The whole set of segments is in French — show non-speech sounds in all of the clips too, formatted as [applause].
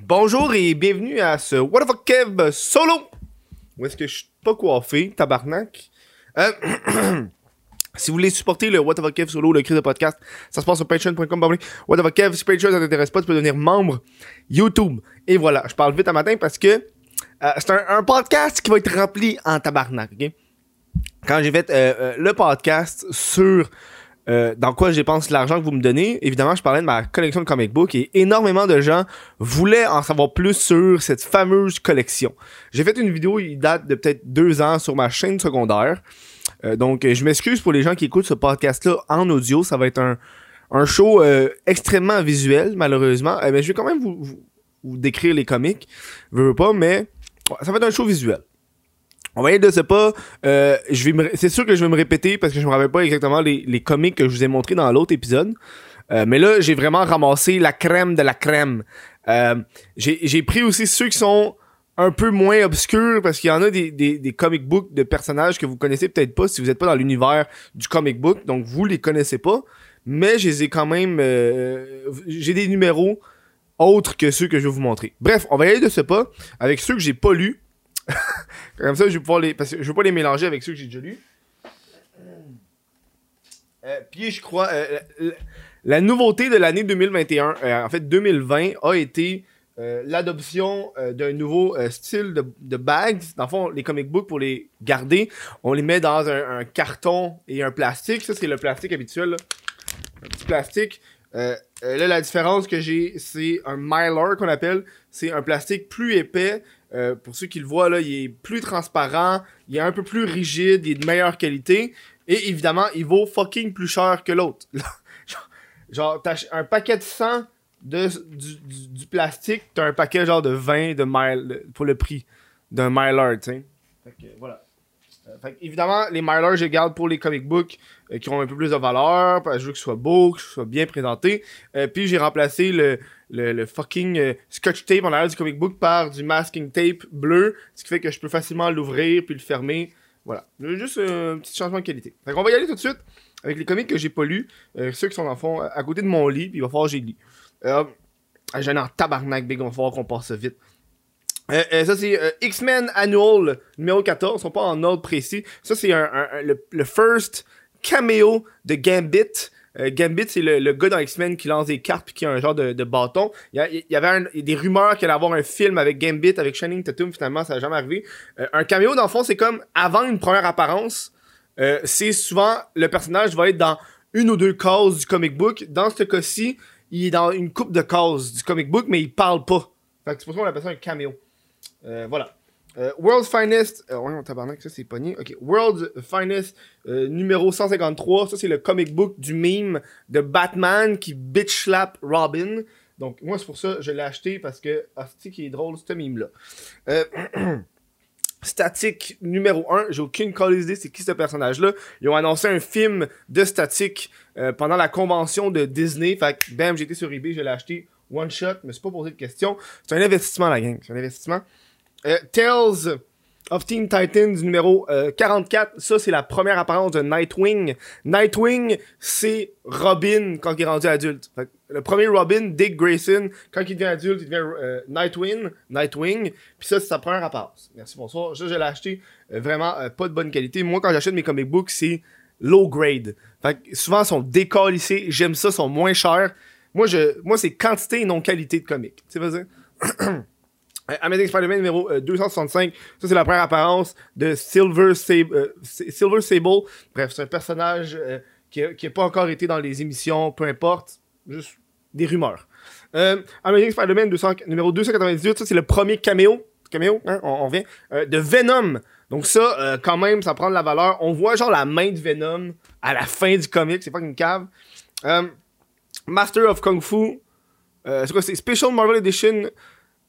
Bonjour et bienvenue à ce What the fuck Kev solo. Où est-ce que je suis pas coiffé, tabarnak? Euh, [clears throat] si vous voulez supporter le What the fuck Kev solo, le cri de podcast, ça se passe sur patreon.com. What the fuck Kev, si Patreon ça t'intéresse pas, tu peux devenir membre YouTube. Et voilà, je parle vite à matin parce que euh, c'est un, podcast qui va être rempli en tabarnak? Quand j'ai fait euh, le podcast sur euh, dans quoi je dépense l'argent que vous me donnez? Évidemment, je parlais de ma collection de comic book et énormément de gens voulaient en savoir plus sur cette fameuse collection. J'ai fait une vidéo, il date de peut-être deux ans sur ma chaîne secondaire. Euh, donc, je m'excuse pour les gens qui écoutent ce podcast-là en audio. Ça va être un, un show euh, extrêmement visuel, malheureusement. Euh, mais je vais quand même vous, vous, vous décrire les comics. Je veux pas, mais ça va être un show visuel. On va y aller de ce pas. Euh, c'est sûr que je vais me répéter parce que je me rappelle pas exactement les, comics que je vous ai montrés dans l'autre épisode. Euh, mais là, j'ai vraiment ramassé la crème de la crème. Euh, j'ai pris aussi ceux qui sont un peu moins obscurs parce qu'il y en a des, des, des comic books de personnages que vous connaissez peut-être pas si vous êtes pas dans l'univers du comic book. Donc vous les connaissez pas. Mais je les ai quand même... j'ai des numéros autres que ceux que je vais vous montrer. Bref, on va y aller de ce pas avec ceux que j'ai pas lus. [laughs] Comme ça, je vais pouvoir les. Parce que je veux pas les mélanger avec ceux que j'ai déjà lus. Euh, puis je crois. euh, la, nouveauté de l'année 2021, euh, en fait 2020, a été l'adoption d'un nouveau style de, bags. Dans le fond, les comic books, pour les garder, on les met dans un, carton et un plastique. Ça, c'est le plastique habituel. Un petit plastique. Euh, là, la différence que j'ai, c'est un mylar qu'on appelle. C'est un plastique plus épais. Euh, pour ceux qui le voient, là, il est plus transparent, il est un peu plus rigide, il est de meilleure qualité. Et évidemment, il vaut fucking plus cher que l'autre. [laughs] genre, t'as un paquet de 100 de, du plastique, t'as un paquet genre de 20 de mile, pour le prix d'un mylar, tu sais. Fait que, voilà. Euh, évidemment, les mylars, je les garde pour les comic books euh, qui ont un peu plus de valeur, je veux que ce soit beau, que ce soit bien présenté. Euh, puis j'ai remplacé le, fucking scotch tape en arrière du comic book par du masking tape bleu, ce qui fait que je peux facilement l'ouvrir puis le fermer. Voilà. Juste un petit changement de qualité. Fait qu'on va y aller tout de suite avec les comics que j'ai pas lus, ceux qui sont dans le fond à côté de mon lit, puis il va falloir que j'ai lis. J'en ai en tabarnak, big, il va falloir qu'on passe vite. Euh, euh, ça c'est euh, X-Men Annual numéro 14, ils sont pas en ordre précis. Ça c'est un, un- un- le, le first cameo de Gambit. Euh, Gambit c'est le, le gars dans X-Men qui lance des cartes puis qui a un genre de, de bâton. Il y, a- il y avait il y a des rumeurs qu'il allait avoir un film avec Gambit, avec Channing Tatum, finalement ça n'a jamais arrivé. Euh, un cameo dans le fond c'est comme avant une première apparence, c'est souvent le personnage va être dans une ou deux cases du comic book. Dans ce cas-ci, il est dans une coupe de cases du comic book, mais il parle pas. Fait que c'est pour ça qu'on appelle ça un cameo. Euh, voilà. Euh, World's Finest. Euh, ouais, on tabarnak, ça c'est pogné. Ok. World's Finest numéro 153. Ça c'est le comic book du meme de Batman qui bitch slap Robin. Donc moi c'est pour ça que je l'ai acheté parce que c'est qui est drôle ce meme là. Euh, [clears throat] Static numéro 1, j'ai aucune idée c'est qui ce personnage-là. Ils ont annoncé un film de Static pendant la convention de Disney. Fait que bam, été sur eBay, je l'ai acheté one shot, me suis pas posé de questions. C'est un investissement la gang, c'est un investissement. Euh, Tales of Teen Titans numéro euh, 44, ça c'est la première apparence de Nightwing. Nightwing, c'est Robin quand il est rendu adulte. Le premier Robin, Dick Grayson, quand il devient adulte, il devient euh, Nightwing, Nightwing. Puis ça c'est sa première apparence. Merci bonsoir. Ça je l'ai acheté euh, vraiment euh, pas de bonne qualité. Moi quand j'achète mes comic books, c'est low grade. Fait souvent ils sont décalissés, j'aime ça, ils sont moins chers. Moi moi c'est quantité et non qualité de comics. Tu sais? Euh, [clears throat] Amazing Spider-Man numéro euh, 265. Ça, c'est la première apparence de Silver, euh, Sable. Bref, c'est un personnage euh, qui, a, qui a pas encore été dans les émissions, peu importe. Juste des rumeurs. Euh, Amazing Spider-Man 200 numéro 298. Ça, c'est le premier caméo. Caméo, hein, on, on vient. euh, de Venom. Donc ça, euh, quand même, ça prend de la valeur. On voit genre la main de Venom à la fin du comic. C'est pas une cave. Euh, Master of Kung Fu. Euh, c'est quoi? C'est Special Marvel Edition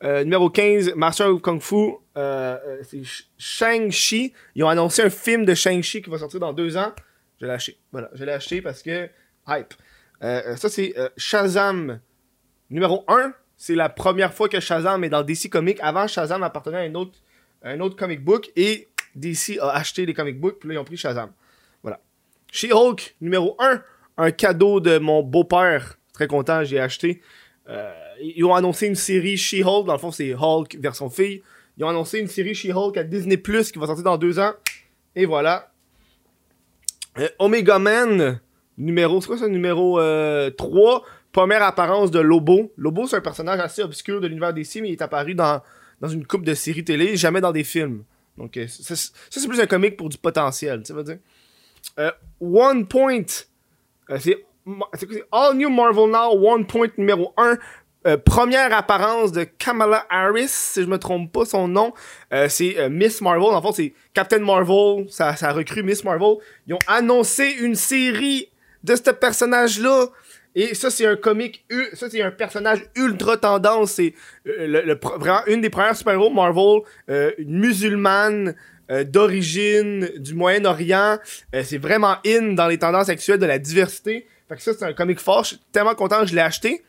euh, numéro 15, Master of Kung Fu, euh, euh, c'est Sh- Shang-Chi. Ils ont annoncé un film de Shang-Chi qui va sortir dans deux ans. Je l'ai acheté. Voilà, je l'ai acheté parce que hype. Ça, c'est Shazam numéro 1. C'est la première fois que Shazam est dans DC Comics. Avant, Shazam appartenait à un autre, un autre comic book et DC a acheté les comic books, puis là, ils ont pris Shazam. Voilà. She-Hulk numéro 1. Un cadeau de mon beau-père. Très content, j'ai acheté. Euh, ils ont annoncé une série She-Hulk, dans le fond c'est Hulk version fille. Ils ont annoncé une série She-Hulk à Disney Plus qui va sortir dans deux ans. Et voilà. Euh, Omega Man, numéro, c'est quoi ça, numéro 3, première apparence de Lobo. Lobo, c'est un personnage assez obscur de l'univers DC, mais il est apparu dans, dans une coupe de séries télé, jamais dans des films. Donc, ça, c'est plus un comic pour du potentiel, tu veux dire. One Point, c'est All New Marvel Now, One Point numéro 1. Euh, première apparence de Kamala Harris, si je me trompe pas son nom. Euh, c'est euh, Miss Marvel. En fait, c'est Captain Marvel. Ça, ça recrue Miss Marvel. Ils ont annoncé une série de ce personnage-là. Et ça, c'est un comique, ça, c'est un personnage ultra tendance. C'est vraiment une des premières super-héros Marvel, une musulmane d'origine du Moyen-Orient. c'est vraiment in dans les tendances actuelles de la diversité. Fait que ça, c'est un comic fort. Je suis tellement content que je l'ai acheté.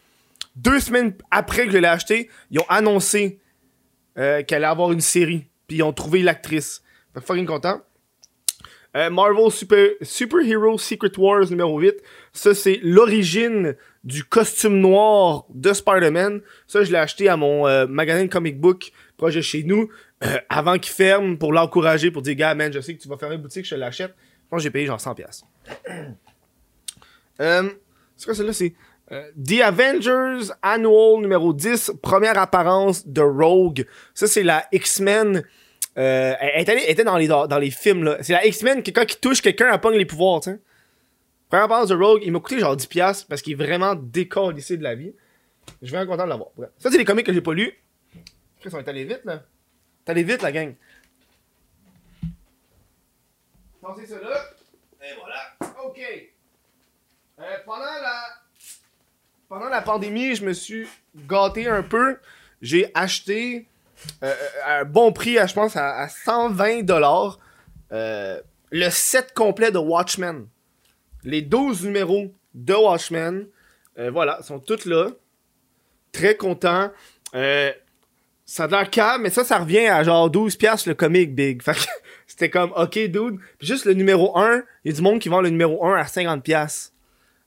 Deux semaines après que je l'ai acheté, ils ont annoncé euh, qu'elle allait avoir une série. Puis ils ont trouvé l'actrice. Fait fucking content. Euh, Marvel Super, Super Hero Secret Wars numéro 8. Ça, c'est l'origine du costume noir de Spider-Man. Ça, je l'ai acheté à mon euh, magasin comic book proche de chez nous. avant qu'il ferme pour l'encourager, pour dire, gars, man, je sais que tu vas fermer la boutique, je te l'achète. Je pense que j'ai payé genre 100$. [clears throat] Euh, c'est quoi celle-là? C'est euh, The Avengers Annual numéro 10, première apparence de Rogue. Ça, c'est la X-Men. Euh, elle, était, dans, les, films, là. C'est la X-Men, quelqu'un qui touche quelqu'un, à pogne les pouvoirs, tu. Première apparence de Rogue, il m'a coûté genre 10$ parce qu'il est vraiment ici de la vie. Je suis vraiment content de l'avoir. Ça, c'est les comics que j'ai pas lus. Ils sont allés vite, là. T'es allé vite, la gang. Pensez là. Et voilà. OK. Euh, pendant la pendant la pandémie, je me suis gâté un peu. J'ai acheté euh, à un bon prix, je pense à, 120 dollars, euh, le set complet de Watchmen. Les 12 numéros de Watchmen, voilà, sont tous là. Très content. ça a l'air calme, mais ça, ça revient à genre 12 pièces le comic big. [laughs] c'était comme, ok, dude. juste le numéro 1, il y a du monde qui vend le numéro 1 à 50 pièces.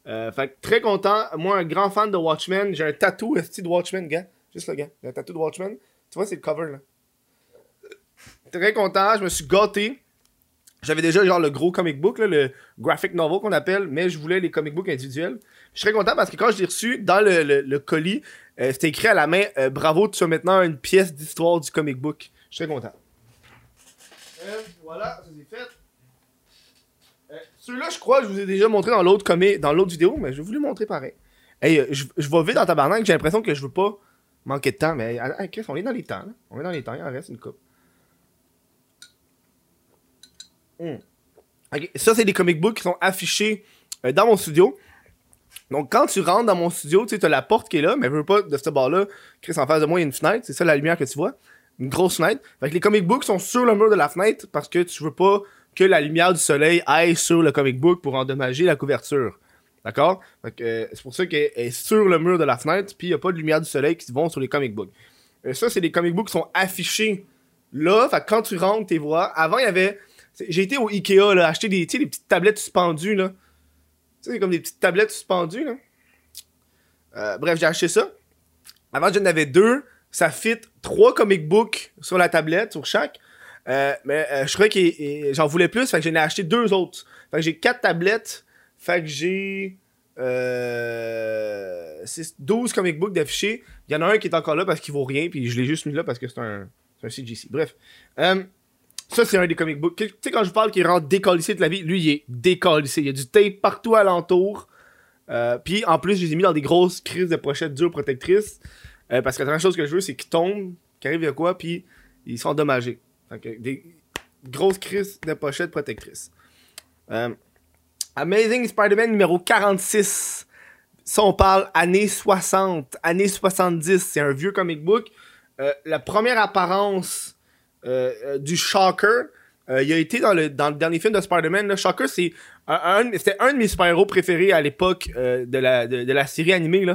Euh, fait très content. Moi, un grand fan de Watchmen. J'ai un tatou de Watchmen, gars. Juste le gars. J'ai un tatou de Watchmen. Tu vois, c'est le cover, là. Très content. Je me suis gâté. J'avais déjà genre le gros comic book, le graphic novel qu'on appelle, mais je voulais les comic books individuels. Je suis très content parce que quand je l'ai reçu, dans le, colis, euh, c'était écrit à la main euh, Bravo, tu as maintenant une pièce d'histoire du comic book. Je suis très content. voilà, ça c'est fait. Celui-là, je crois je vous ai déjà montré dans l'autre dans l'autre vidéo, mais je vais vous le montrer pareil. Hey, euh, je, je vais vite dans tabarnak, j'ai l'impression que je veux pas manquer de temps, mais Chris, on est dans les temps. Là. On est dans les temps, il en reste une coupe. Hmm. Ça, c'est des comic books qui sont affichés euh, dans mon studio. Donc, quand tu rentres dans mon studio, tu sais, t'as la porte qui est là, mais je veux pas de ce bord-là. Chris, en face de moi, il y a une fenêtre. C'est ça la lumière que tu vois. Une grosse fenêtre. Fait que les comic books sont sur le mur de la fenêtre parce que tu veux pas que la lumière du soleil aille sur le comic book pour endommager la couverture. D'accord? Euh, c'est pour ça qu'elle est sur le mur de la fenêtre, puis il n'y a pas de lumière du soleil qui vont sur les comic books. Euh, ça, c'est des comic books qui sont affichés là. Fait quand tu rentres, tu vois. Avant, il y avait. J'ai été au Ikea, là, acheter des, des petites tablettes suspendues, là. Tu sais, comme des petites tablettes suspendues, là. Euh, bref, j'ai acheté ça. Avant, j'en avais deux. Ça fit trois comic books sur la tablette, sur chaque. Euh, mais euh, je crois que j'en voulais plus, fait que j'en ai acheté deux autres. Fait que j'ai quatre tablettes, fait que j'ai euh, 12 comic books d'affichés. Il y en a un qui est encore là parce qu'il vaut rien, puis je l'ai juste mis là parce que c'est un, un CGC. Bref. Euh, ça, c'est un des comic books. Tu sais, quand je parle qu'il rend décalissé de la vie, lui, il est décalissé. Il y a du tape partout alentour. Euh, puis en plus, je les ai mis dans des grosses crises de pochettes dures protectrices. parce que la dernière chose que je veux, c'est qu'ils tombent, qu'il arrive de quoi, puis ils sont endommagés des grosses crises de pochette protectrice. Euh, Amazing Spider-Man numéro 46. Ça, on parle années 60, années 70. C'est un vieux comic book. Euh, la première apparence euh, du Shocker, il a été dans le, dans le dernier film de Spider-Man. Le Shocker, c'est c'était un de mes super-héros préférés à l'époque de, la, de, la série animée.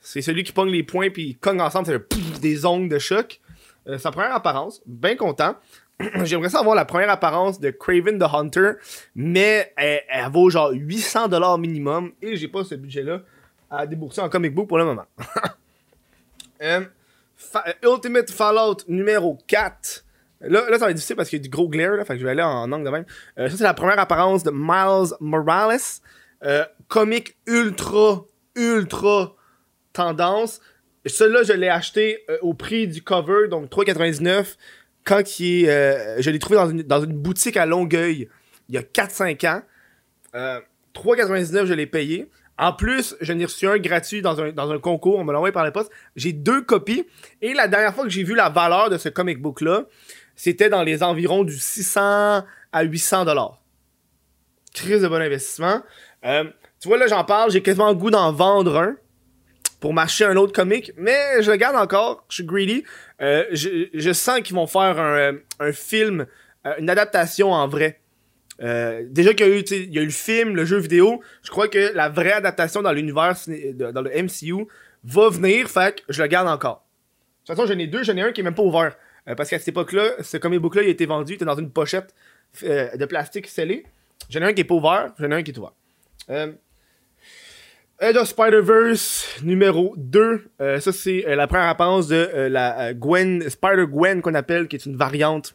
C'est celui qui pogne les poings puis il cogne ensemble, c'est des ongles de choc. sa première apparence, bien content. [clears throat] J'aimerais ça avoir la première apparence de Craven the Hunter, mais elle, vaut genre 800$ minimum et j'ai pas ce budget-là à débourser en comic book pour le moment. [laughs] Euh, Ultimate Fallout numéro 4. Là, là, ça va être difficile parce qu'il y a du gros glare, là, fait que je vais aller en, angle de même. ça, c'est la première apparence de Miles Morales. comique ultra, ultra tendance. Celui-là, je l'ai acheté au prix du cover, donc 3,99 quand il est, je l'ai trouvé dans une, dans une boutique à Longueuil il y a 4-5 ans. Euh, 3,99, je l'ai payé. En plus, je n'ai reçu un gratuit dans un, dans un concours. On me l'a envoyé par la poste. J'ai deux copies. Et la dernière fois que j'ai vu la valeur de ce comic book-là, c'était dans les environs du 600 à 800 dollars. Crise de bon investissement. Euh, tu vois, là, j'en parle. J'ai quasiment le goût d'en vendre un pour m'acheter un autre comic. Mais je le garde encore. Je suis greedy. Euh, je, sens qu'ils vont faire un, un film, euh, une adaptation en vrai euh, déjà qu'il y a eu, le film, le jeu vidéo, je crois que la vraie adaptation dans l'univers, dans le MCU, va venir, fait que je le garde encore. De toute façon, j'en ai deux, j'en ai un qui est même pas ouvert. Euh, parce qu'à cette époque-là, ce comic book-là, il été vendu, il était dans une pochette euh, de plastique scellé. J'en ai un qui est pas ouvert, j'en ai un qui est ouvert. Euh, Edge of Spider-Verse numéro 2. ça, c'est la première apparence de la Gwen, Spider-Gwen qu'on appelle, qui est une variante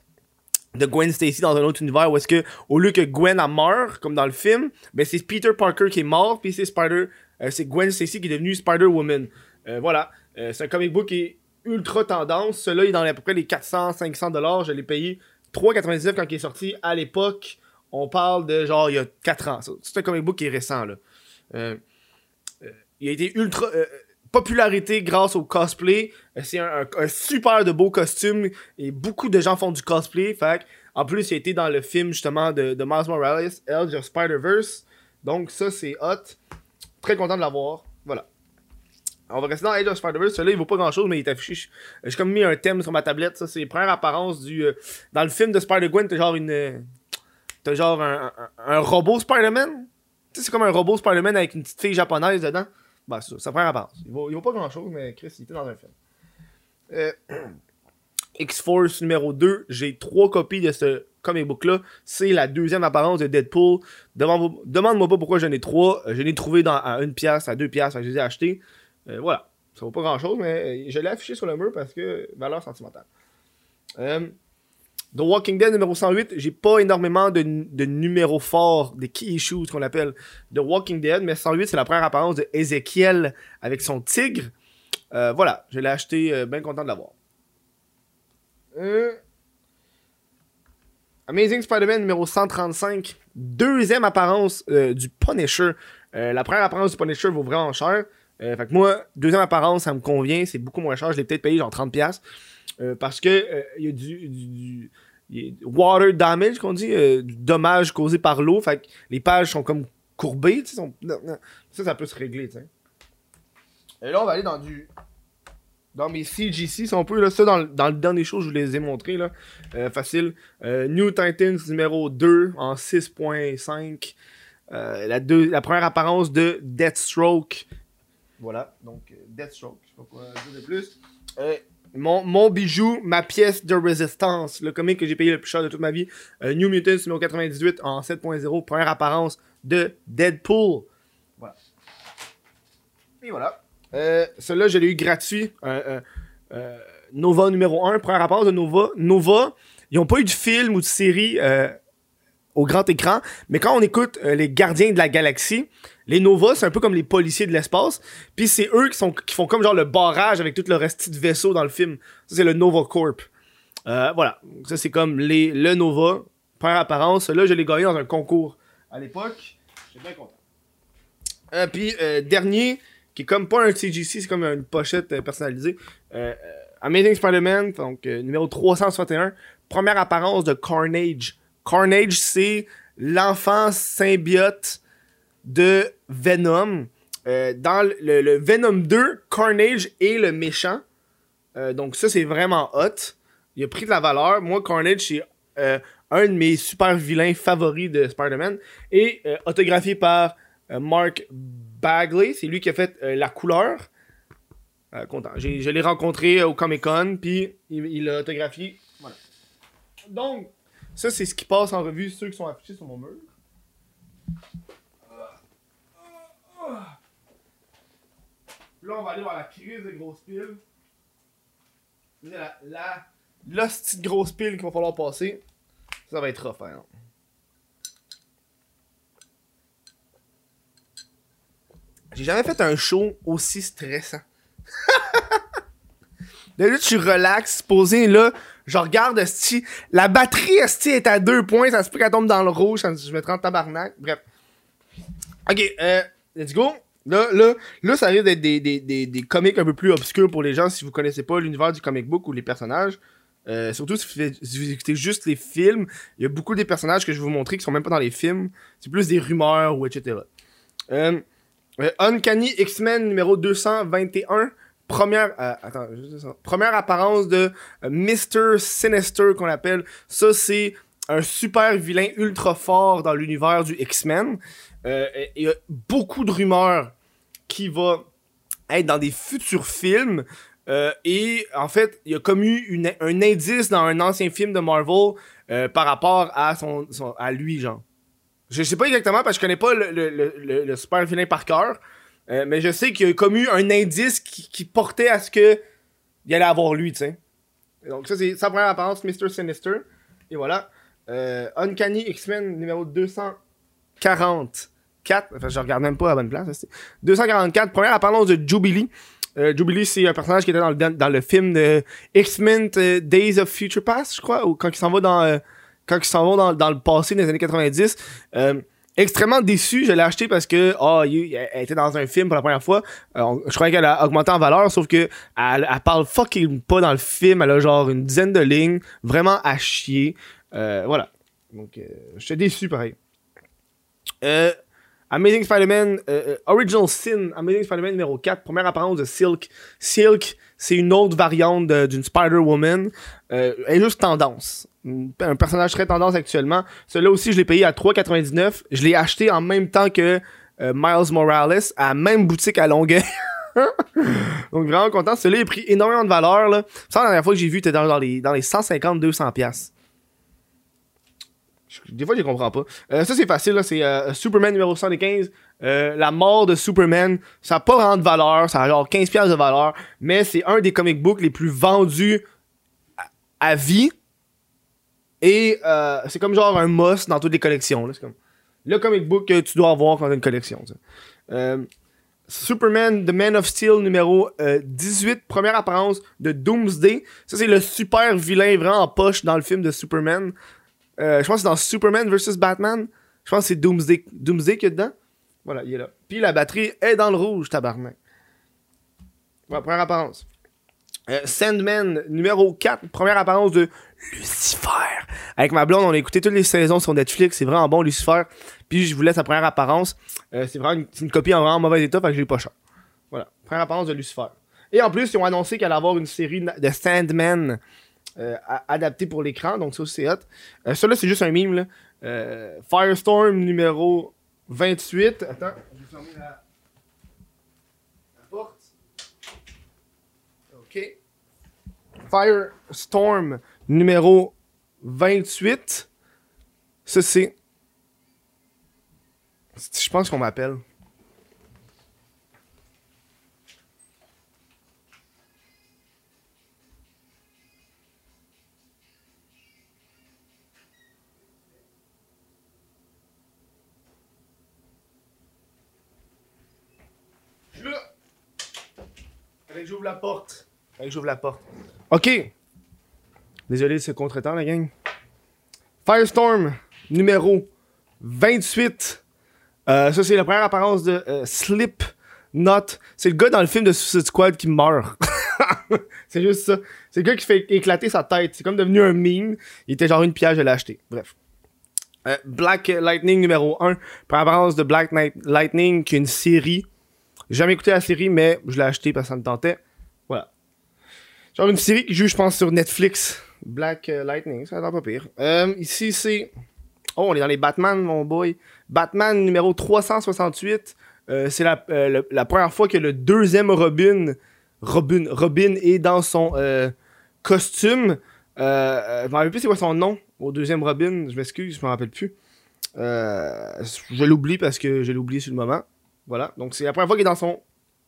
de Gwen Stacy dans un autre univers où est-ce que au lieu que Gwen a meurt comme dans le film, ben c'est Peter Parker qui est mort puis c'est Spider euh, c'est Gwen Stacy qui est devenue Spider-Woman. Euh, voilà, euh, c'est un comic book qui est ultra tendance. Celui-là il est dans à peu près les 400 500 dollars, je l'ai payé 3.99 quand il est sorti à l'époque. On parle de genre il y a 4 ans. C'est un comic book qui est récent là. Il a été ultra popularité grâce au cosplay. Euh, c'est un, super de beau costume et beaucoup de gens font du cosplay. En plus, il a été dans le film justement de, de Miles Morales, Edge of Spider-Verse. Donc ça, c'est hot. Très content de l'avoir. Voilà. On va rester dans Edge of Spider-Verse. Celui-là, il vaut pas grand-chose, mais il est affiché. J'ai comme mis un thème sur ma tablette. Ça, c'est première apparence du... Euh, dans le film de Spider-Gwen, t'as genre une... T'as genre un, un robot Spider-Man. Tu sais, c'est comme un robot Spider-Man avec une petite fille japonaise dedans. Bah, c'est ça, ça prend avance. Il vaut, vaut pas grand chose, mais Chris, il était dans un film. Euh, [clears throat] X-Force numéro 2, j'ai trois copies de ce comic book-là. C'est la deuxième apparence de Deadpool. Demande-moi pas pourquoi j'en ai trois. Je l'ai trouvé dans, à une pièce, à deux pièces, je les ai achetés. Euh, voilà. Ça vaut pas grand chose, mais je l'ai affiché sur le mur parce que valeur sentimentale. Euh, The Walking Dead numéro 108, j'ai pas énormément de, de numéros forts, des key issues qu'on appelle The Walking Dead, mais 108 c'est la première apparence de Ezekiel avec son tigre. Euh, voilà, je l'ai acheté, euh, bien content de l'avoir. Euh, Amazing Spider-Man numéro 135, deuxième apparence du Punisher. la première apparence du Punisher vaut vraiment cher. fait que moi, deuxième apparence, ça me convient, c'est beaucoup moins cher, je l'ai peut-être payé genre 30$. Euh, parce que il y a du, water damage qu'on dit, euh, dommage causé par l'eau. Fait que les pages sont comme courbées. Ça, ça peut se régler. Et là, on va aller dans du. Dans mes CGC, si on peut, là, ça dans, dans le dernier show, je vous les ai montrés, là. facile. New Titans numéro 2 en 6.5. la, la première apparence de Deathstroke. Voilà, donc Deathstroke, je sais pas quoi dire de plus. Mon, bijou, ma pièce de résistance, le comic que j'ai payé le plus cher de toute ma vie, euh, New Mutants numéro 98 en 7.0, première apparence de Deadpool. Voilà. Et voilà. Euh, Celui-là, je l'ai eu gratuit. Euh, euh, Nova numéro 1, première apparence de Nova. Nova, ils n'ont pas eu de film ou de série au grand écran, mais quand on écoute les Gardiens de la Galaxie, les Nova, c'est un peu comme les policiers de l'espace. Puis c'est eux qui, font comme genre le barrage avec tout le reste de vaisseau dans le film. Ça, c'est le Nova Corp. Euh, voilà. Ça, c'est comme les, le Nova. Par apparence, là, je l'ai gagné dans un concours à l'époque. J'étais bien content. Euh, puis, euh, dernier, qui est comme pas un CGC, c'est comme une pochette euh, personnalisée. Euh, Amazing Spider-Man, donc numéro 361. Première apparence de Carnage. Carnage, c'est l'enfant symbiote de Venom. Euh, dans le, Venom 2, Carnage est le méchant. Euh, donc ça, c'est vraiment hot. Il a pris de la valeur. Moi, Carnage, c'est euh, un de mes super vilains favoris de Spider-Man. Et autographié par Mark Bagley. C'est lui qui a fait la couleur. content. Je l'ai rencontré au Comic Con, puis il l'a autographié. Voilà. Donc, ça, c'est ce qui passe en revue, ceux qui sont affichés sur mon mur. Là, on va aller voir la crise des grosses piles. La, la, la petite grosse pile qu'il va falloir passer. Ça va être rough, hein. J'ai jamais fait un show aussi stressant. [laughs] Là, là, tu relaxes, posé, là, je regarde, esti, la batterie, esti, est à deux points, ça se peut qu'elle tombe dans le rouge, ça- je mettrai en tabarnak, bref. Ok, euh, let's go. Là, là, là, ça risque d'être des, des, des, des comics un peu plus obscurs pour les gens si vous connaissez pas l'univers du comic book ou les personnages. Euh, surtout si vous, faites- si vous écoutez juste les films, il y a beaucoup des personnages que je vais vous montrer qui sont même pas dans les films. C'est plus des rumeurs ou etc. Euh, euh, Uncanny X-Men numéro 221. Première, euh, première apparence de euh, Mr. Sinister qu'on appelle. Ça, c'est un super vilain ultra fort dans l'univers du X-Men. Euh, il y a beaucoup de rumeurs qui va être dans des futurs films. Euh, et en fait, il y a comme eu une- un indice dans un ancien film de Marvel par rapport à son, à lui, genre. Je sais pas exactement parce que je connais pas le, le, le- le super vilain par cœur. Euh, mais je sais qu'il y a comme eu un indice qui, qui portait à ce que il allait avoir lui, tu sais. Donc ça, c'est sa première apparence, Mr. Sinister. Et voilà. Euh, Uncanny X-Men numéro 244. Enfin, je regarde même pas à la bonne place. c'est- 244, première apparence de Jubilee. Euh, Jubilee, c'est un personnage qui était dans le, dans le film de X-Men euh, Days of Future Past, je crois, ou quand il s'en va dans, euh, quand ils s'en vont dans, dans le passé des années 90. Extrêmement déçu, je l'ai acheté parce que oh, il- elle était dans un film pour la première fois. Euh, je croyais qu'elle a augmenté en valeur, sauf que elle, elle parle fucking pas dans le film. Elle a genre une dizaine de lignes, vraiment à chier. Euh, voilà. Donc, euh, j'étais déçu pareil. Euh, Amazing Spider-Man, euh, euh, Original Sin, Amazing Spider-Man numéro 4, première apparence de Silk. Silk, c'est une autre variante d'une Spider-Woman. Euh, elle est juste tendance. Un personnage très tendance actuellement. Celui-là aussi, je l'ai payé à 3,99. Je l'ai acheté en même temps que euh, Miles Morales, à la même boutique à Longueuil. [laughs] Donc vraiment content. Celui-là, il a pris énormément de valeur. Là. Ça, la dernière fois que j'ai vu, était dans les, dans les 150-200$. Des fois, je comprends pas. Euh, ça, c'est facile. C'est euh, Superman numéro 115. Euh, la mort de Superman. Ça n'a pas vraiment de valeur. Ça a genre 15$ piastres de valeur. Mais c'est un des comic books les plus vendus à, vie. Et c'est comme genre un must dans toutes les collections. C'est comme le comic book que tu dois avoir quand tu as une collection. Superman The Man of Steel numéro euh, 18, première apparence de Doomsday. Ça, c'est le super vilain vraiment en poche dans le film de Superman. Euh, je pense que c'est dans Superman vs Batman. Je pense que c'est Doomsday, Doomsday qu'il dedans. Voilà, il est là. Puis la batterie est dans le rouge, tabarnak. Voilà, première apparence. Euh, Sandman numéro 4, première apparence de Lucifer. Avec ma blonde, on a écouté toutes les saisons sur Netflix. C'est vraiment bon, Lucifer. Puis je vous laisse la première apparence. Euh, c'est vraiment une copie en vraiment mauvais état, fait que je l'ai pas cher. Voilà, première apparence de Lucifer. Et en plus, ils ont annoncé qu'elle allait avoir une série de Sandman euh, a- adaptée pour l'écran, donc ça c'est hot. Euh, ça là, c'est juste un meme, là. Euh, Firestorm numéro 28. Attends, je vais fermer la, la porte. Ok. Firestorm numéro 28. Ça, c'est- Je pense qu'on m'appelle. Fallait que j'ouvre la porte. Fallait que j'ouvre la porte. Ok. Désolé de ce contretemps, la gang. Firestorm, numéro 28. Euh, ça, c'est la première apparence de euh, Slipknot. C'est le gars dans le film de Suicide Squad qui meurt. [laughs] c'est juste ça. C'est le gars qui fait éclater sa tête. C'est comme devenu un meme. Il était genre une piège, je l'ai acheté. Bref. Euh, Black Lightning numéro 1. Première apparence de Black Lightning, qui est une série. J'ai jamais écouté la série, mais je l'ai acheté parce que ça me tentait. Voilà. Genre une série qui joue, je pense, sur Netflix. Black euh, Lightning, ça a l'air pas pire. Euh, ici, c'est... Oh, on est dans les Batman, mon boy. Batman numéro 368. Euh, c'est la, première fois que le deuxième Robin, Robin, Robin est dans son costume. Je me rappelle plus c'est quoi son nom au deuxième Robin. Je m'excuse, je me rappelle plus. Je l'oublie parce que je l'ai oublié sur le moment. Voilà. Donc c'est la première fois qu'il est dans son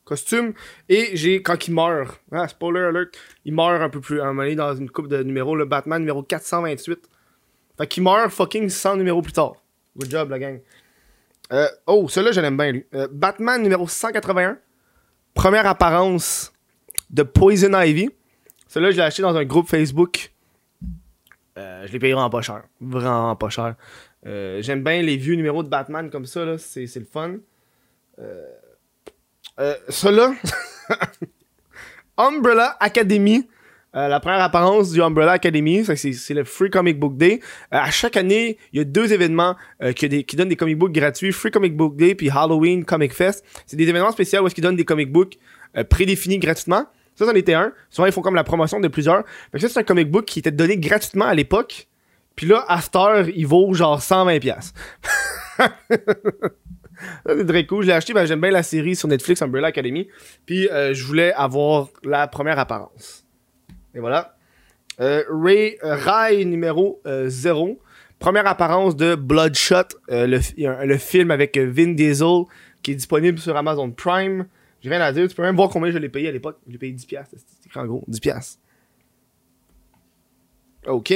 costume. Et j'ai, quand il meurt, ah, spoiler alert, il meurt un peu plus, un moment dans une coupe de numéros, le Batman numéro 428. Fait qu'il meurt fucking 100 numéros plus tard. Good job, la gang. Euh, oh, celui-là, je l'aime bien, lui. Euh, Batman numéro 181. Première apparence de Poison Ivy. Celui-là, je l'ai acheté dans un groupe Facebook. Euh, je l'ai payé vraiment pas cher. Vraiment pas cher. J'aime bien les vieux numéros de Batman comme ça, c'est le fun. Euh, euh, celui-là. [laughs] Umbrella Academy. Euh, la première apparence du Umbrella Academy, ça, c'est, le Free Comic Book Day. Euh, à chaque année, il y a deux événements qui, donnent des comic books gratuits, Free Comic Book Day puis Halloween Comic Fest. C'est des événements spéciaux où est-ce qu'ils donnent des comic books prédéfinis gratuitement. Ça, c'en était un. Souvent, ils font comme la promotion de plusieurs. Fait ça, c'est un comic book qui était donné gratuitement à l'époque. Puis là, à cette heure, il vaut genre 120$. [laughs] [laughs] c'est. Je l'ai acheté, ben, j'aime bien la série sur Netflix, Umbrella Academy. Puis euh, je voulais avoir la première apparence. Et voilà. Euh, Ray, euh, Rai numéro 0. Première apparence de Bloodshot, euh, le, film avec euh, Vin Diesel qui est disponible sur Amazon Prime. J'ai rien à dire. Tu peux même voir combien je l'ai payé à l'époque. Je l'ai payé 10$. piastres. C'est écrit en gros. 10$. piastres. Ok.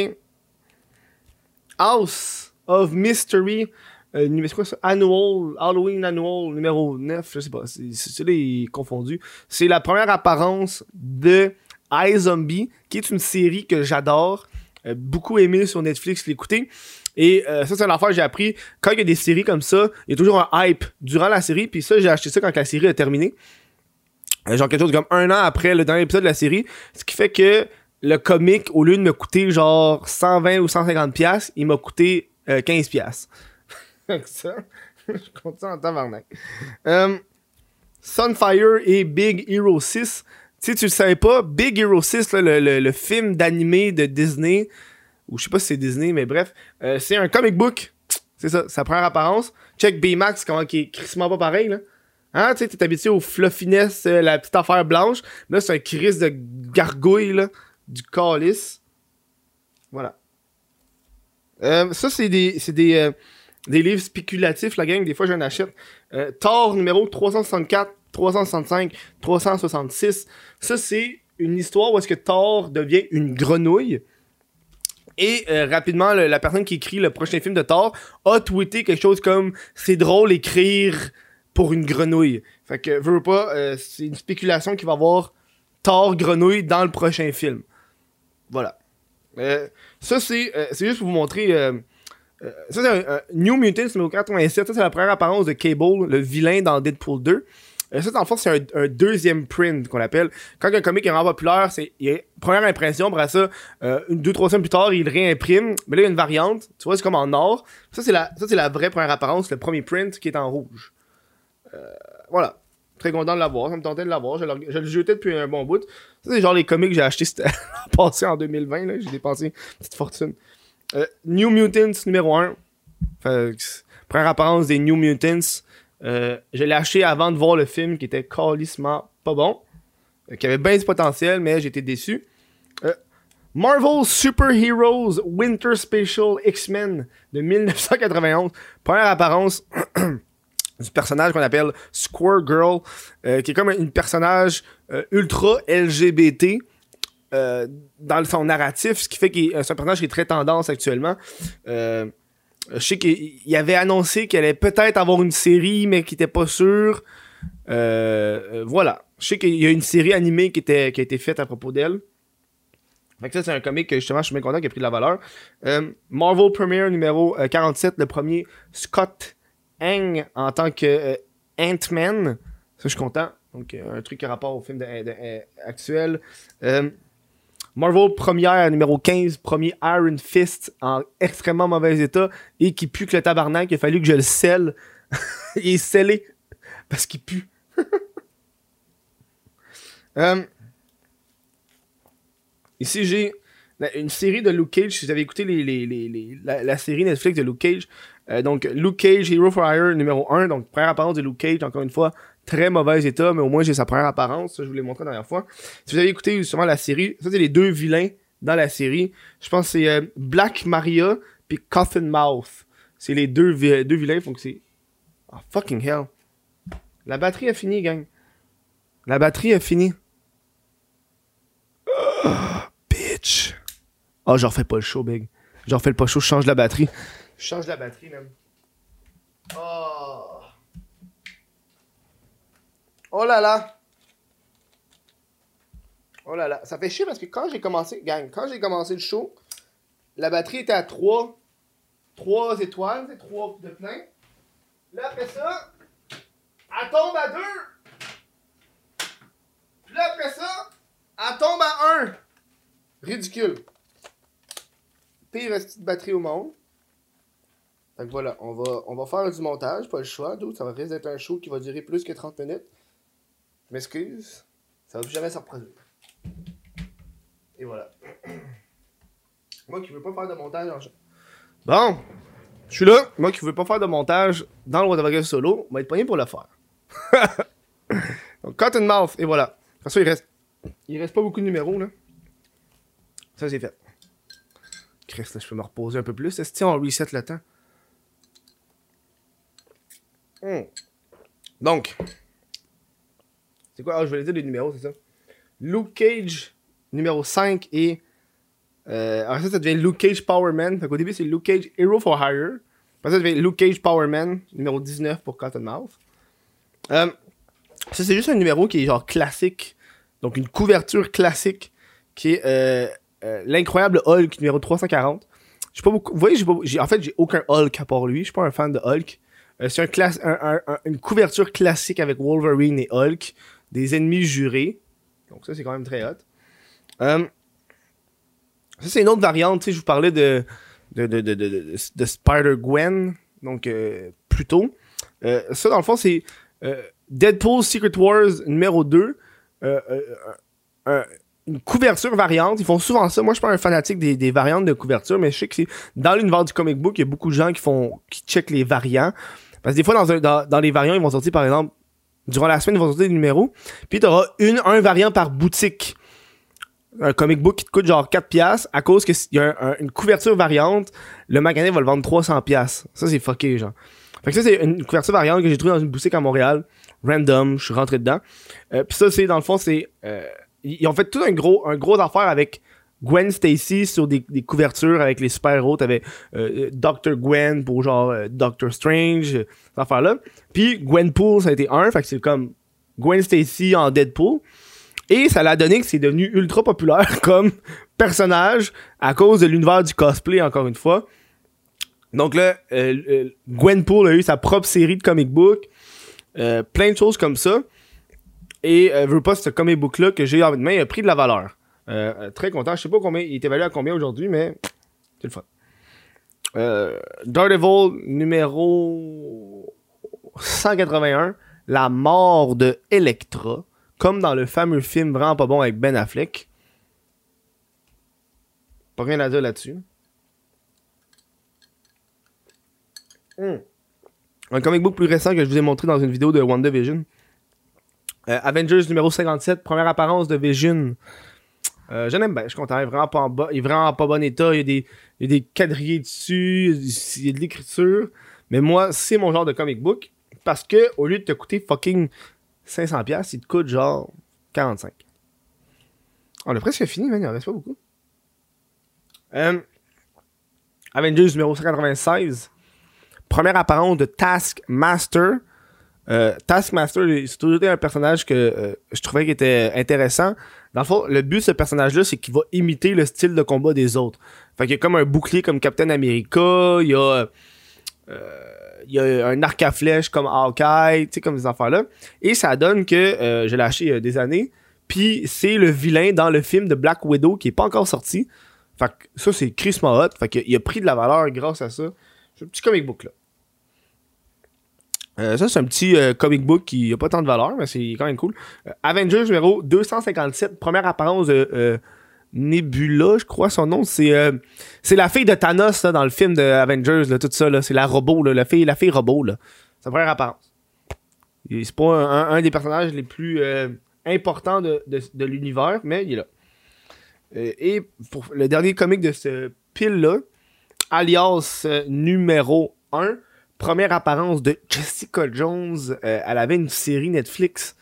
House of Mystery. Euh, numé- c'est quoi ça? Annual, Halloween Annual numéro 9, je sais pas, c'est est confondu. C'est la première apparence de iZombie, qui est une série que j'adore, euh, beaucoup aimé sur Netflix, l'écouter. Et euh, ça, c'est une affaire que j'ai appris. Quand il y a des séries comme ça, il y a toujours un hype durant la série. Puis ça, j'ai acheté ça quand la série a terminé. Euh, genre quelque chose comme un an après le dernier épisode de la série. Ce qui fait que le comic, au lieu de me coûter genre 120 ou 150 pièces, il m'a coûté euh, 15 [laughs] pièces. ça, je compte ça en tabarnak. Euh, Sunfire et Big Hero 6. Tu sais, tu le savais pas, Big Hero 6, là, le, le- film d'animé de Disney, ou je sais pas si c'est Disney, mais bref, euh, c'est un comic book. C'est ça, sa première apparence. Check Baymax, comment qui est crissement pas pareil, là. Hein, tu sais, t'es habitué au fluffiness, euh, la petite affaire blanche. Là, c'est un crise de gargouille, là, du calice. Voilà. Ça, c'est des, c'est des, des livres spéculatifs, la gang. Des fois, j'en achète. Euh, Thor numéro 364, 365, 366. Ça, c'est une histoire où est-ce que Thor devient une grenouille. Et euh, rapidement, la personne qui écrit le prochain film de Thor a tweeté quelque chose comme c'est drôle écrire pour une grenouille. Fait que veux pas, euh, c'est une spéculation qui va avoir Thor grenouille dans le prochain film. Voilà. Ça c'est c'est juste pour vous montrer. Euh, euh, ça c'est un, un New Mutants numéro 87. Ça c'est la première apparence de Cable, le vilain dans Deadpool 2. Euh, ça, le fond, c'est un, deuxième print qu'on appelle. Quand un comic est vraiment populaire, c'est première impression, après ça, euh, une, deux, trois semaines plus tard, il réimprime. Mais là, il y a une variante. Tu vois, c'est comme en or. Ça, c'est la, vraie première apparence, le premier print qui est en rouge. Euh, voilà. Très content de l'avoir. Ça me tentait de l'avoir. Je, je le jetais depuis un bon bout. Ça, c'est genre les comics que j'ai achetés [laughs] passé en 2020. Là. J'ai dépensé une petite fortune. Euh, New Mutants numéro 1. Fait que c'est- première apparence des New Mutants. Euh, je l'ai avant de voir le film qui était calissement pas bon. euh, qui avait bien du potentiel, mais j'étais déçu. Euh, Marvel Super Heroes Winter Special X-Men de 1991. Première apparence [clears throat] du personnage qu'on appelle Squirrel Girl, qui est comme une personnage euh, ultra LGBT euh, dans son narratif, ce qui fait que c'est un personnage qui est très tendance actuellement. Euh, je sais qu'il il avait annoncé qu'elle allait peut-être avoir une série, mais qu'il était pas sûr. Euh, euh, voilà. Je sais qu'il y a une série animée qui, était, qui a été faite à propos d'elle. Fait que ça, c'est un comic que justement, je suis bien content qu'il ait pris de la valeur. Euh, Marvel Premiere numéro euh, 47, le premier Scott Ang en tant que euh, Ant-Man. Ça, je suis content. Donc, euh, un truc qui a rapport au film euh, actuel. Marvel première numéro 15, premier Iron Fist en extrêmement mauvais état et qui pue que le tabarnak. Il a fallu que je le scelle. [laughs] Il est scellé parce qu'il pue. [laughs] Euh, ici, j'ai une série de Luke Cage. Si vous avez écouté les, les- la série Netflix de Luke Cage, euh, donc Luke Cage, Hero for Hire numéro 1, donc première apparence de Luke Cage, encore une fois, très mauvais état, mais au moins j'ai sa première apparence, je vous l'ai montré la dernière fois. Si vous avez écouté justement la série, ça c'est les deux vilains dans la série. Je pense que c'est euh, Black Maria puis Coffin Mouth. C'est les deux, vi- deux vilains, donc c'est... Oh fucking hell. La batterie a fini, gang. La batterie a fini. [gasps] bitch. Oh, je refais pas le show, big. Je refais pas le show, je change la batterie. Je change la batterie, même. Oh. Oh là là. Oh là là. Ça fait chier parce que quand j'ai commencé, gang, quand j'ai commencé le show, la batterie était à 3. 3 étoiles, c'est 3 de plein. Là, après ça, elle tombe à 2. Puis là, après ça, elle tombe à 1. Ridicule. Pire petite batterie au monde. Donc voilà, on va, faire du montage, pas le choix. D'où ça va risque d'être un show qui va durer plus que 30 minutes. M'excuse. Ça va plus jamais se reproduire. Et voilà. [clears throat] Moi qui veux pas faire de montage en Bon, je suis là. Moi qui veux pas faire de montage dans le Whatever solo, on va être pogné pour le faire. [laughs] Donc, and mouth, et voilà. Comme ça, il reste, il reste pas beaucoup de numéros, là. Ça, c'est fait. Christ, là, je peux me reposer un peu plus. Est-ce que on reset le temps? Hmm. Donc, c'est quoi? Ah, je dire les numéros, c'est ça. Luke Cage, numéro 5 et. Euh, alors ça, ça devient Luke Cage Powerman. Fait qu'au début, c'est Luke Cage Hero for Hire. Après ça, ça devient Luke Cage Powerman, numéro 19 pour Cottonmouth. Euh, ça, c'est juste un numéro qui est genre classique. Donc, une couverture classique qui est euh, l'incroyable Hulk numéro 340. J'ai pas beaucoup. Vous voyez, j'ai pas, en fait, j'ai aucun Hulk à part lui. Je suis pas un fan de Hulk. C'est une couverture classique avec Wolverine et Hulk, des ennemis jurés. Donc ça, c'est quand même très hot. Euh, ça, c'est une autre variante. Tu sais, je vous parlais de, de, de, de, de, de Spider-Gwen, donc euh. Euh, ça, dans le fond, c'est euh, Deadpool Secret Wars numéro 2. Euh, euh, une couverture variante. Ils font souvent ça. Moi, je suis pas un fanatique des, des variantes de couverture, mais je sais que c'est dans l'univers du comic book, il y a beaucoup de gens qui font qui checkent les variants. Parce que des fois, dans, un, dans, dans les variants, ils vont sortir, par exemple, durant la semaine, ils vont sortir des numéros. Puis tu auras une, un variant par boutique. Un comic book qui te coûte genre 4 piastres à cause qu'il y a un, un, une couverture variante. Le magasin va le vendre 300 piastres. Ça, c'est fucké, genre. Fait que ça, c'est une couverture variante que j'ai trouvée dans une boutique à Montréal. Random, je suis rentré dedans. Euh, puis ça, c'est, dans le fond, c'est... Euh, ils ont fait tout un gros, un gros affaire avec Gwen Stacy sur des, couvertures avec les super-héros. T'avais euh, Dr. Gwen pour genre euh, Doctor Strange, euh, cette affaire-là. Puis Gwenpool, ça a été un, fait que c'est comme Gwen Stacy en Deadpool. Et ça l'a donné que c'est devenu ultra populaire [laughs] comme personnage à cause de l'univers du cosplay, encore une fois. Donc là, euh, euh, Gwenpool a eu sa propre série de comic book. Euh, plein de choses comme ça. Et euh, veux pas ce comic book là que j'ai en main, a pris de la valeur. Euh, très content. Je sais pas combien, il est évalué à combien aujourd'hui, mais c'est le fun. Euh, Daredevil numéro 181, la mort de Electra, comme dans le fameux film vraiment pas bon avec Ben Affleck. Pas rien à dire là-dessus. Hmm. Un comic book plus récent que je vous ai montré dans une vidéo de WandaVision. Euh, Avengers numéro 57, première apparence de Vision. Euh, je bien, je suis content. Il est vraiment pas en bas, il est vraiment en pas bon état. Il y a des, il y a des quadrillés dessus, il y a de l'écriture. Mais moi, c'est mon genre de comic book. Parce que, au lieu de te coûter fucking 500$, il te coûte genre 45$. On a presque fini, man. Il en reste pas beaucoup. Euh, Avengers numéro 196. Première apparence de Taskmaster. Euh, Taskmaster, c'est toujours été un personnage que euh, je trouvais qui était intéressant. Dans le fond, le but de ce personnage-là, c'est qu'il va imiter le style de combat des autres. Fait qu'il y a comme un bouclier comme Captain America, il y a, euh, il y a un arc à flèche comme Hawkeye, tu sais, comme ces affaires-là. Et ça donne que euh, je l'ai acheté il y a des années. Puis c'est le vilain dans le film de Black Widow qui est pas encore sorti. Fait que ça, c'est Chris Hot. Fait qu'il a pris de la valeur grâce à ça. C'est un petit comic book là. Euh, ça, c'est un petit euh, comic book qui a pas tant de valeur, mais c'est quand même cool. Euh, Avengers numéro 257, première apparence de Nebula, je crois son nom. C'est la fille de Thanos là, dans le film de Avengers, là, tout ça. Là, c'est la robot, la fille, la fille robot. Sa première apparence. C'est pas un, des personnages les plus importants de, de, de l'univers, mais il est là. Et pour le dernier comic de ce pile-là, alias numéro 1, première apparence de Jessica Jones. Euh, elle avait une série Netflix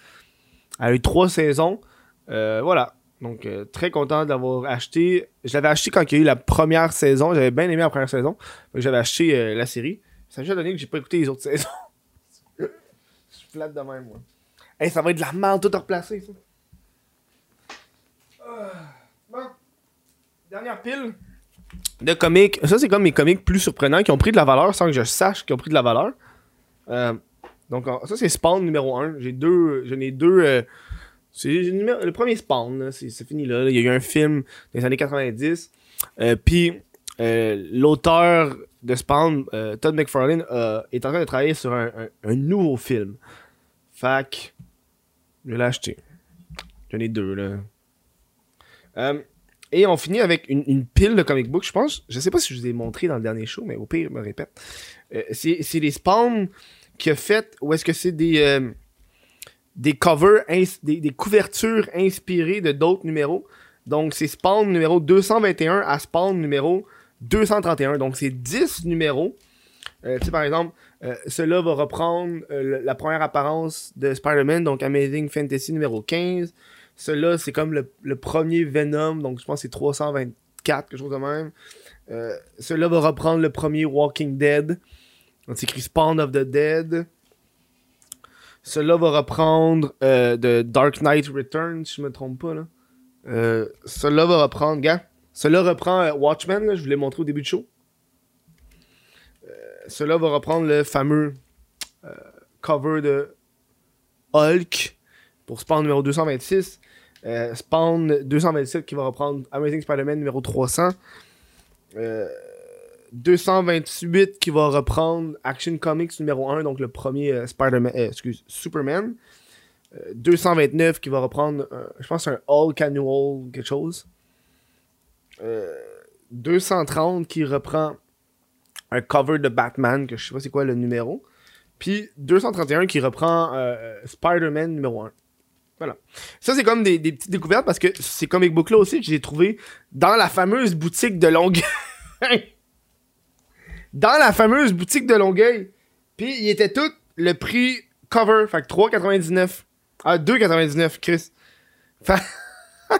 Elle a eu trois saisons. Euh, voilà. Donc, euh, très content d'avoir acheté. Je l'avais acheté quand il y a eu la première saison. J'avais bien aimé la première saison. J'avais acheté la série. Ça m'a donné que j'ai pas écouté les autres [laughs] saisons. Je suis plate de même, moi. Hey, ça va être de la merde tout replacé, ça. Ah, bon. Dernière pile de comics. Ça, c'est comme mes comics plus surprenants qui ont pris de la valeur sans que je sache qu'ils ont pris de la valeur. Euh, donc, ça, c'est Spawn numéro 1. J'ai deux. J'en ai deux. euh, c'est le premier Spawn, c'est fini là. Il y a eu un film des années 90. Euh, Puis, euh, l'auteur de Spawn, Todd McFarlane, est en train de travailler sur un, un- un nouveau film. Fac, je l'ai acheté. J'en ai deux, là. Et on finit avec une, pile de comic books, je pense. Je sais pas si je vous ai montré dans le dernier show, mais au pire, je me répète. Euh, c'est les Spawn qui a fait, ou est-ce que c'est des, euh, des covers, des, couvertures inspirées de d'autres numéros. Donc, c'est Spawn numéro 221 à Spawn numéro 231. Donc, c'est 10 numéros. Euh, tu sais, par exemple, cela va reprendre la première apparence de Spider-Man, donc Amazing Fantasy numéro 15. Cela, c'est comme le, le premier Venom, donc je pense que c'est 324, quelque chose de même. Euh, cela va reprendre le premier Walking Dead. Donc, c'est écrit Spawn of the Dead. Cela va reprendre euh, de Dark Knight Returns, si je me trompe pas. Là. Euh, cela va reprendre, gars. Cela reprend euh, Watchmen, je vous l'ai montré au début du show. Euh, cela va reprendre le fameux cover de Hulk pour Spawn numéro 226. Euh, Spawn 227 qui va reprendre Amazing Spider-Man numéro 300. Euh, 228 qui va reprendre Action Comics numéro 1, donc le premier euh, Spider-Man, euh, excuse, Superman. Euh, 229 qui va reprendre, euh, je pense, un Hulk Annual, quelque chose. Euh, 230 qui reprend un cover de Batman, que je sais pas c'est quoi le numéro. Puis 231 qui reprend euh, Spider-Man numéro 1. Voilà. Ça, c'est comme des, petites découvertes parce que ces comic books-là aussi que j'ai trouvé dans la fameuse boutique de Longueuil. [laughs] dans la fameuse boutique de Longueuil. Puis il était tout le prix cover. Fait que 3,99. Ah, 2,99, Chris. Fait... [laughs]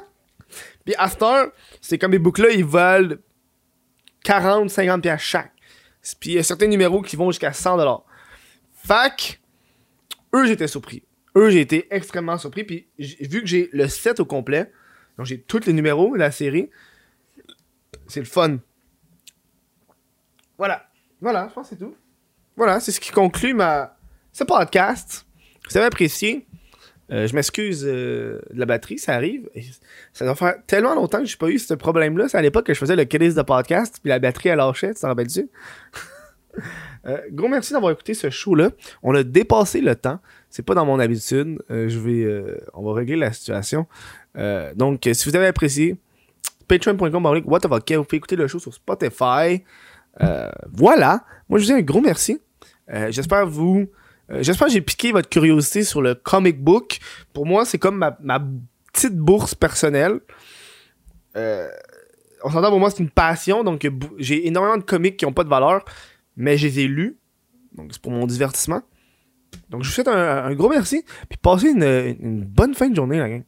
Puis à cette heure, ces comic books-là, ils valent 40, 50 pièces chaque. Puis il y a certains numéros qui vont jusqu'à 100 dollars. Fac, eux, j'étais surpris. Eux, j'ai été extrêmement surpris. Puis vu que j'ai le set au complet, donc j'ai tous les numéros de la série, c'est le fun. Voilà. Voilà, je pense que c'est tout. Voilà, c'est ce qui conclut ma... ce podcast. Vous avez apprécié. Euh, je m'excuse euh, de la batterie, ça arrive. Ça doit faire tellement longtemps que j'ai pas eu ce problème-là. C'est à l'époque que je faisais le calice de podcast, puis la batterie elle lâchait, tu t'en rappelles-tu? [laughs] Euh, gros merci d'avoir écouté ce show-là. On a dépassé le temps. C'est pas dans mon habitude. Euh, je vais, euh, on va régler la situation. Donc, si vous avez apprécié, patreon.com, what vous pouvez écouter le show sur Spotify. Voilà. Moi, je vous dis un gros merci. J'espère vous, j'espère que j'ai piqué votre curiosité sur le comic book. Pour moi, c'est comme ma, ma petite bourse personnelle. On s'entend pour moi, c'est une passion. Donc, j'ai énormément de comics qui ont pas de valeur, mais je les ai lus. Donc, c'est pour mon divertissement. Donc, je vous souhaite un, gros merci. Puis, passez une, une bonne fin de journée, la gang.